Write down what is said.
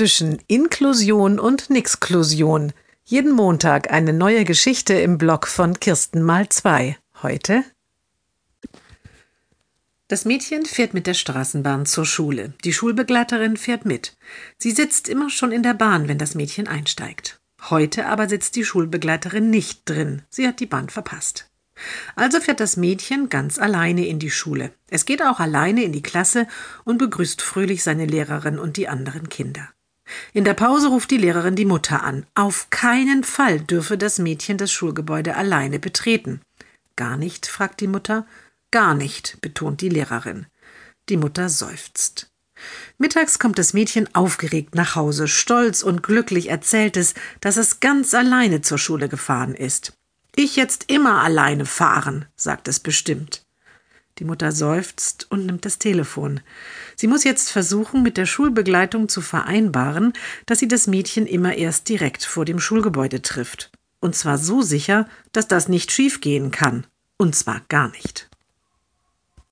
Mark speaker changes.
Speaker 1: zwischen Inklusion und Nixklusion. Jeden Montag eine neue Geschichte im Blog von Kirsten mal zwei. Heute das Mädchen fährt mit der Straßenbahn zur Schule. Die Schulbegleiterin fährt mit. Sie sitzt immer schon in der Bahn, wenn das Mädchen einsteigt. Heute aber sitzt die Schulbegleiterin nicht drin. Sie hat die Bahn verpasst. Also fährt das Mädchen ganz alleine in die Schule. Es geht auch alleine in die Klasse und begrüßt fröhlich seine Lehrerin und die anderen Kinder. In der Pause ruft die Lehrerin die Mutter an. Auf keinen Fall dürfe das Mädchen das Schulgebäude alleine betreten. Gar nicht? fragt die Mutter. Gar nicht, betont die Lehrerin. Die Mutter seufzt. Mittags kommt das Mädchen aufgeregt nach Hause. Stolz und glücklich erzählt es, dass es ganz alleine zur Schule gefahren ist. Ich jetzt immer alleine fahren, sagt es bestimmt. Die Mutter seufzt und nimmt das Telefon. Sie muss jetzt versuchen, mit der Schulbegleitung zu vereinbaren, dass sie das Mädchen immer erst direkt vor dem Schulgebäude trifft. Und zwar so sicher, dass das nicht schiefgehen kann. Und zwar gar nicht.